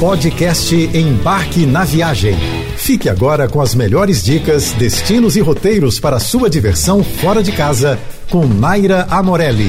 Podcast Embarque na Viagem. Fique agora com as melhores dicas, destinos e roteiros para sua diversão fora de casa com Naira Amorelli.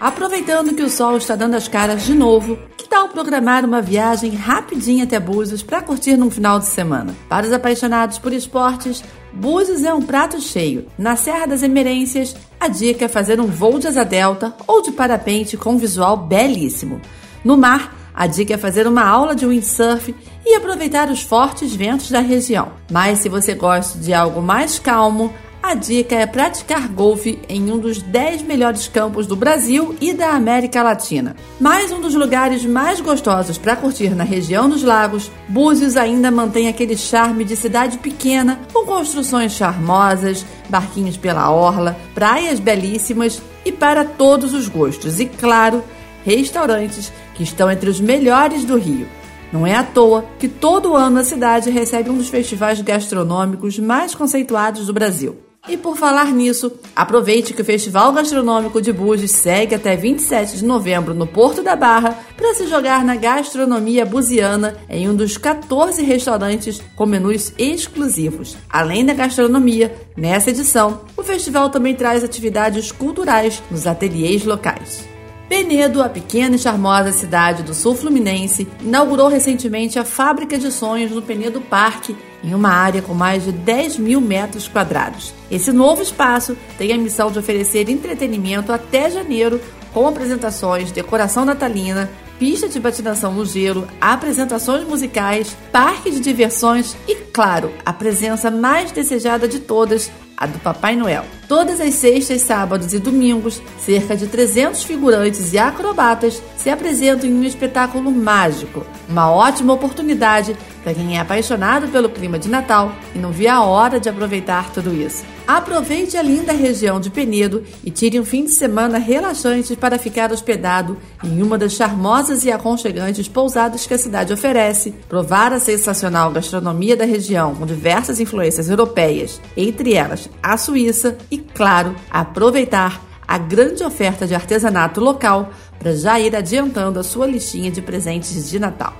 Aproveitando que o sol está dando as caras de novo, que tal programar uma viagem rapidinha até Búzios para curtir num final de semana? Para os apaixonados por esportes, Búzios é um prato cheio. Na Serra das Emerências, a dica é fazer um voo de asa delta ou de parapente com visual belíssimo. No mar, a dica é fazer uma aula de windsurf e aproveitar os fortes ventos da região. Mas se você gosta de algo mais calmo, a dica é praticar golfe em um dos 10 melhores campos do Brasil e da América Latina. Mais um dos lugares mais gostosos para curtir na região dos lagos, Búzios ainda mantém aquele charme de cidade pequena, com construções charmosas, barquinhos pela orla, praias belíssimas e para todos os gostos. E claro, restaurantes que estão entre os melhores do Rio. Não é à toa que todo ano a cidade recebe um dos festivais gastronômicos mais conceituados do Brasil. E por falar nisso, aproveite que o Festival Gastronômico de Búzios segue até 27 de novembro no Porto da Barra para se jogar na gastronomia buziana em um dos 14 restaurantes com menus exclusivos. Além da gastronomia, nessa edição, o festival também traz atividades culturais nos ateliês locais. Penedo, a pequena e charmosa cidade do sul fluminense, inaugurou recentemente a Fábrica de Sonhos no Penedo Parque, em uma área com mais de 10 mil metros quadrados. Esse novo espaço tem a missão de oferecer entretenimento até janeiro, com apresentações, decoração natalina, pista de patinação no gelo, apresentações musicais, parque de diversões e, claro, a presença mais desejada de todas, a do Papai Noel. Todas as sextas, sábados e domingos, cerca de 300 figurantes e acrobatas se apresentam em um espetáculo mágico. Uma ótima oportunidade para quem é apaixonado pelo clima de Natal e não vê a hora de aproveitar tudo isso. Aproveite a linda região de Penedo e tire um fim de semana relaxante para ficar hospedado em uma das charmosas e aconchegantes pousadas que a cidade oferece, provar a sensacional gastronomia da região com diversas influências europeias, entre elas a Suíça e, claro, aproveitar a grande oferta de artesanato local para já ir adiantando a sua listinha de presentes de Natal.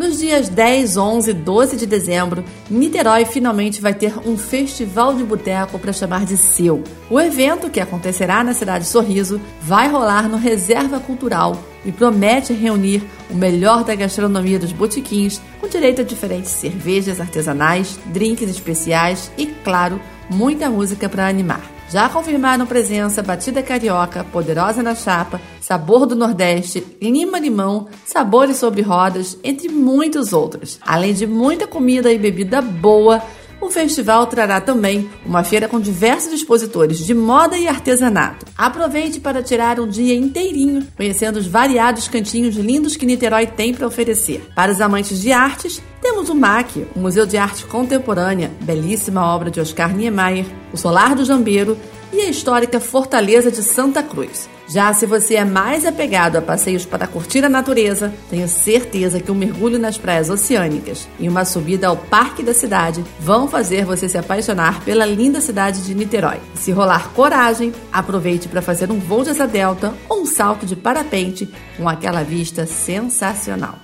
Nos dias 10, 11 e 12 de dezembro, Niterói finalmente vai ter um festival de boteco para chamar de seu. O evento, que acontecerá na cidade Sorriso, vai rolar no Reserva Cultural e promete reunir o melhor da gastronomia dos botiquins, com direito a diferentes cervejas artesanais, drinks especiais e, claro, muita música para animar. Já confirmaram presença Batida Carioca, Poderosa na Chapa, Sabor do Nordeste, Lima Limão, Sabores sobre Rodas, entre muitos outros. Além de muita comida e bebida boa, o festival trará também uma feira com diversos expositores de moda e artesanato. Aproveite para tirar um dia inteirinho conhecendo os variados cantinhos lindos que Niterói tem para oferecer. Para os amantes de artes, temos o MAC, o Museu de Arte Contemporânea, belíssima obra de Oscar Niemeyer, o Solar do Jambeiro e a histórica Fortaleza de Santa Cruz. Já se você é mais apegado a passeios para curtir a natureza, tenho certeza que um mergulho nas praias oceânicas e uma subida ao Parque da Cidade vão fazer você se apaixonar pela linda cidade de Niterói. Se rolar coragem, aproveite para fazer um voo de asa delta ou um salto de parapente com aquela vista sensacional.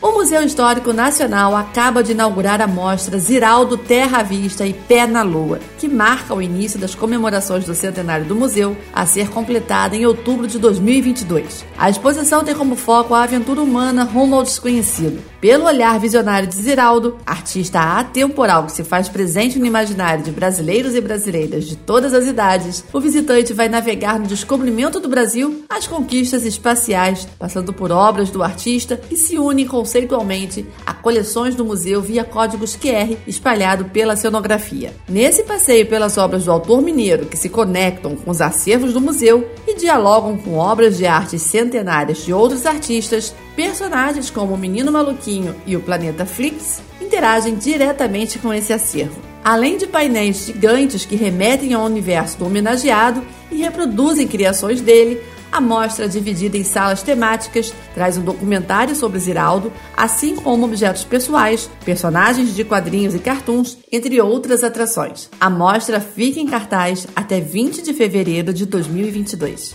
O Museu Histórico Nacional acaba de inaugurar a mostra Ziraldo Terra à Vista e Pé na Lua, que marca o início das comemorações do centenário do museu, a ser completada em outubro de 2022. A exposição tem como foco a aventura humana rumo ao desconhecido. Pelo olhar visionário de Ziraldo, artista atemporal que se faz presente no imaginário de brasileiros e brasileiras de todas as idades, o visitante vai navegar no descobrimento do Brasil, as conquistas espaciais, passando por obras do artista que se unem conceitualmente a coleções do museu via códigos QR espalhado pela cenografia. Nesse passeio pelas obras do autor mineiro que se conectam com os acervos do museu e dialogam com obras de arte centenárias de outros artistas, personagens como o Menino Maluquinho e o Planeta Flix interagem diretamente com esse acervo. Além de painéis gigantes que remetem ao universo do homenageado e reproduzem criações dele, a mostra, dividida em salas temáticas, traz um documentário sobre Ziraldo, assim como objetos pessoais, personagens de quadrinhos e cartoons, entre outras atrações. A mostra fica em cartaz até 20 de fevereiro de 2022.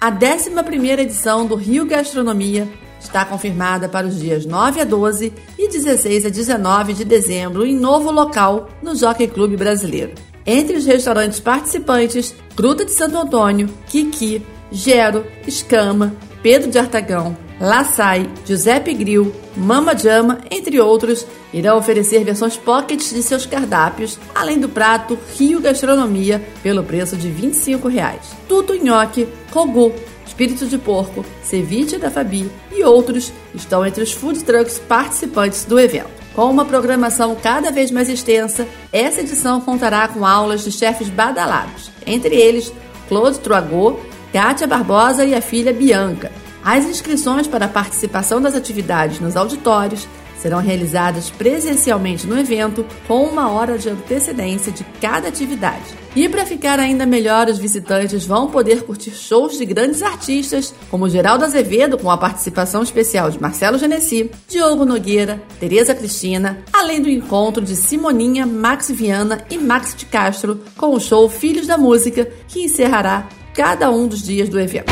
A 11ª edição do Rio Gastronomia está confirmada para os dias 9 a 12 e 16 a 19 de dezembro em novo local no Jockey Clube Brasileiro. Entre os restaurantes participantes, Gruta de Santo Antônio, Kiki, Gero, Escama, Pedro de Artagão, Laçai, Giuseppe Grill, Mama Jama, entre outros, irão oferecer versões pockets de seus cardápios, além do prato Rio Gastronomia, pelo preço de 25 reais. Nhoque, Rogu, Espírito de Porco, Ceviche da Fabi e outros estão entre os food trucks participantes do evento. Com uma programação cada vez mais extensa, essa edição contará com aulas de chefes badalados, entre eles Claude Troagot, Kátia Barbosa e a filha Bianca. As inscrições para a participação das atividades nos auditórios serão realizadas presencialmente no evento com uma hora de antecedência de cada atividade. E para ficar ainda melhor, os visitantes vão poder curtir shows de grandes artistas, como Geraldo Azevedo, com a participação especial de Marcelo Genesi, Diogo Nogueira, Tereza Cristina, além do encontro de Simoninha, Max Viana e Max de Castro, com o show Filhos da Música, que encerrará cada um dos dias do evento.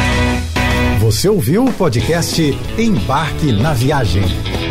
Você ouviu o podcast Embarque na Viagem.